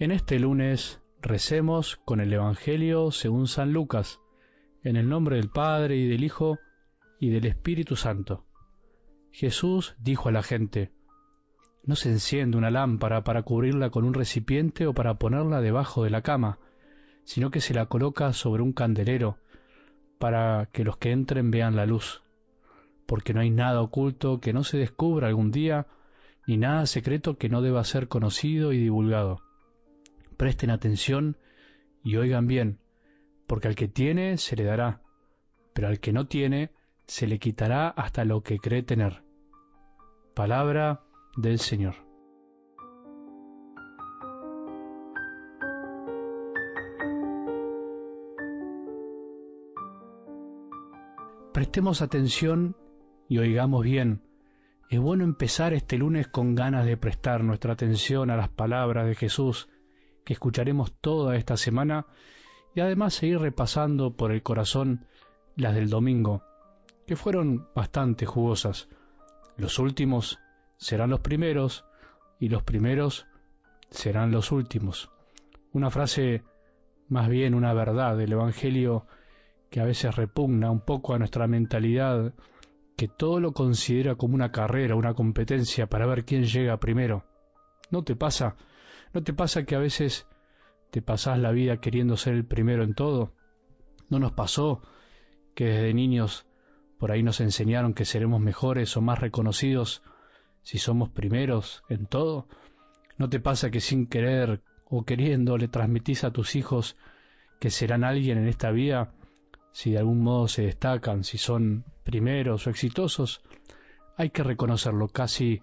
En este lunes recemos con el Evangelio según San Lucas, en el nombre del Padre y del Hijo y del Espíritu Santo. Jesús dijo a la gente, No se enciende una lámpara para cubrirla con un recipiente o para ponerla debajo de la cama, sino que se la coloca sobre un candelero, para que los que entren vean la luz, porque no hay nada oculto que no se descubra algún día, ni nada secreto que no deba ser conocido y divulgado presten atención y oigan bien, porque al que tiene se le dará, pero al que no tiene se le quitará hasta lo que cree tener. Palabra del Señor. Prestemos atención y oigamos bien. Es bueno empezar este lunes con ganas de prestar nuestra atención a las palabras de Jesús que escucharemos toda esta semana y además seguir repasando por el corazón las del domingo, que fueron bastante jugosas. Los últimos serán los primeros y los primeros serán los últimos. Una frase, más bien una verdad del Evangelio que a veces repugna un poco a nuestra mentalidad, que todo lo considera como una carrera, una competencia para ver quién llega primero. ¿No te pasa? ¿No te pasa que a veces te pasás la vida queriendo ser el primero en todo? ¿No nos pasó que desde niños por ahí nos enseñaron que seremos mejores o más reconocidos si somos primeros en todo? ¿No te pasa que sin querer o queriendo le transmitís a tus hijos que serán alguien en esta vida si de algún modo se destacan, si son primeros o exitosos? Hay que reconocerlo, casi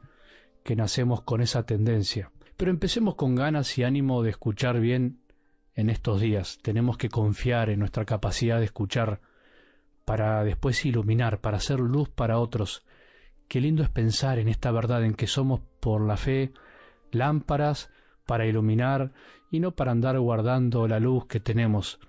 que nacemos con esa tendencia. Pero empecemos con ganas y ánimo de escuchar bien en estos días. Tenemos que confiar en nuestra capacidad de escuchar para después iluminar, para hacer luz para otros. Qué lindo es pensar en esta verdad en que somos por la fe lámparas para iluminar y no para andar guardando la luz que tenemos.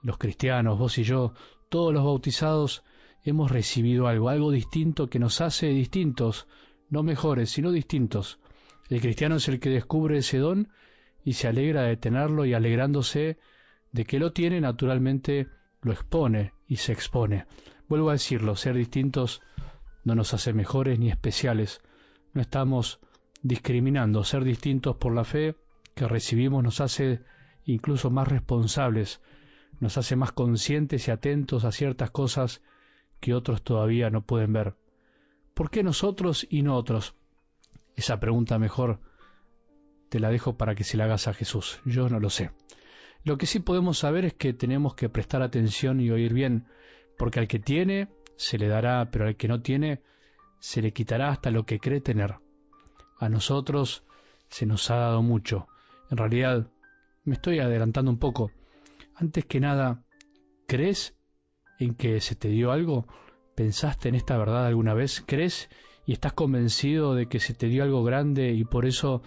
Los cristianos, vos y yo, todos los bautizados, hemos recibido algo, algo distinto que nos hace distintos, no mejores, sino distintos. El cristiano es el que descubre ese don y se alegra de tenerlo y alegrándose de que lo tiene, naturalmente lo expone y se expone. Vuelvo a decirlo, ser distintos no nos hace mejores ni especiales. No estamos discriminando. Ser distintos por la fe que recibimos nos hace incluso más responsables, nos hace más conscientes y atentos a ciertas cosas que otros todavía no pueden ver. ¿Por qué nosotros y no otros? Esa pregunta mejor te la dejo para que se la hagas a Jesús. Yo no lo sé. Lo que sí podemos saber es que tenemos que prestar atención y oír bien, porque al que tiene se le dará, pero al que no tiene se le quitará hasta lo que cree tener. A nosotros se nos ha dado mucho. En realidad, me estoy adelantando un poco. Antes que nada, ¿crees en que se te dio algo? ¿Pensaste en esta verdad alguna vez? ¿Crees y estás convencido de que se te dio algo grande y por eso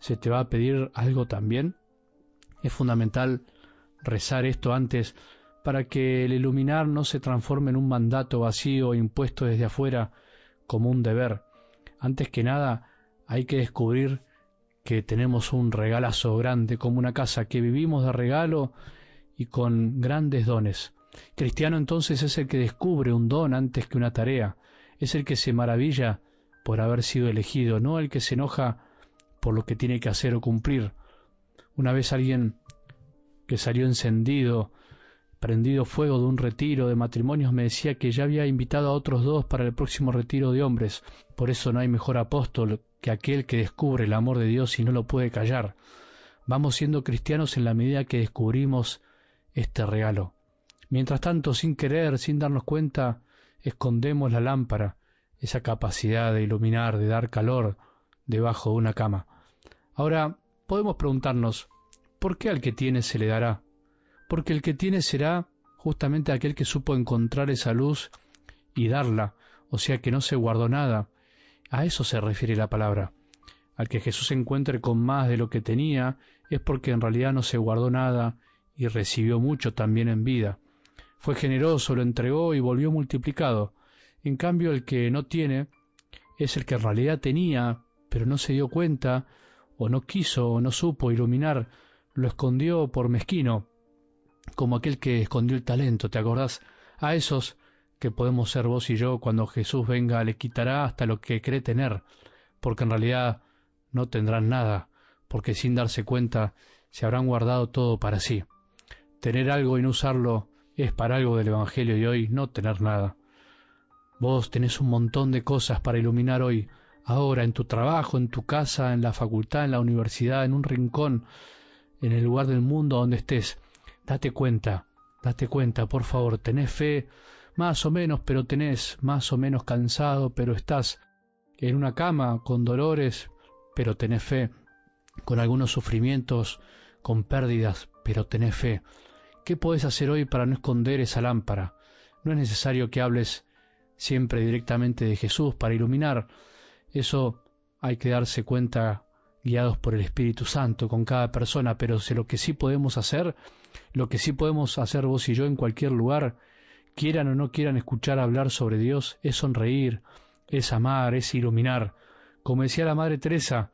se te va a pedir algo también, es fundamental rezar esto antes para que el iluminar no se transforme en un mandato vacío impuesto desde afuera como un deber. Antes que nada, hay que descubrir que tenemos un regalazo grande como una casa, que vivimos de regalo y con grandes dones. Cristiano entonces es el que descubre un don antes que una tarea, es el que se maravilla por haber sido elegido, no el que se enoja por lo que tiene que hacer o cumplir. Una vez alguien que salió encendido, prendido fuego de un retiro de matrimonios, me decía que ya había invitado a otros dos para el próximo retiro de hombres. Por eso no hay mejor apóstol que aquel que descubre el amor de Dios y no lo puede callar. Vamos siendo cristianos en la medida que descubrimos este regalo. Mientras tanto, sin querer, sin darnos cuenta, escondemos la lámpara, esa capacidad de iluminar, de dar calor debajo de una cama. Ahora, podemos preguntarnos, ¿por qué al que tiene se le dará? Porque el que tiene será justamente aquel que supo encontrar esa luz y darla, o sea que no se guardó nada. A eso se refiere la palabra. Al que Jesús se encuentre con más de lo que tenía es porque en realidad no se guardó nada y recibió mucho también en vida. Fue generoso, lo entregó y volvió multiplicado. En cambio, el que no tiene es el que en realidad tenía, pero no se dio cuenta, o no quiso o no supo iluminar, lo escondió por mezquino, como aquel que escondió el talento, ¿te acordás? A esos que podemos ser vos y yo cuando Jesús venga le quitará hasta lo que cree tener, porque en realidad no tendrán nada, porque sin darse cuenta se habrán guardado todo para sí. Tener algo y no usarlo es para algo del Evangelio y hoy no tener nada. Vos tenés un montón de cosas para iluminar hoy, ahora, en tu trabajo, en tu casa, en la facultad, en la universidad, en un rincón, en el lugar del mundo donde estés. Date cuenta, date cuenta, por favor, tenés fe, más o menos, pero tenés más o menos cansado, pero estás en una cama con dolores, pero tenés fe, con algunos sufrimientos, con pérdidas, pero tenés fe. ¿Qué podés hacer hoy para no esconder esa lámpara? No es necesario que hables siempre directamente de Jesús para iluminar. Eso hay que darse cuenta guiados por el Espíritu Santo con cada persona, pero lo que sí podemos hacer, lo que sí podemos hacer vos y yo en cualquier lugar, quieran o no quieran escuchar hablar sobre Dios, es sonreír, es amar, es iluminar. Como decía la Madre Teresa,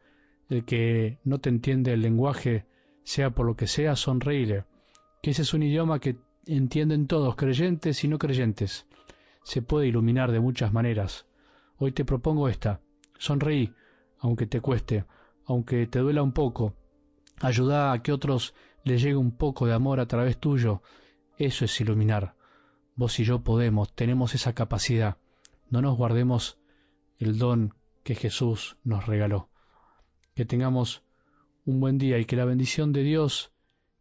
el que no te entiende el lenguaje, sea por lo que sea, sonreíle, que ese es un idioma que entienden todos, creyentes y no creyentes. Se puede iluminar de muchas maneras. Hoy te propongo esta. Sonreí, aunque te cueste, aunque te duela un poco, ayuda a que otros les llegue un poco de amor a través tuyo. Eso es iluminar. Vos y yo podemos, tenemos esa capacidad. No nos guardemos el don que Jesús nos regaló. Que tengamos un buen día y que la bendición de Dios,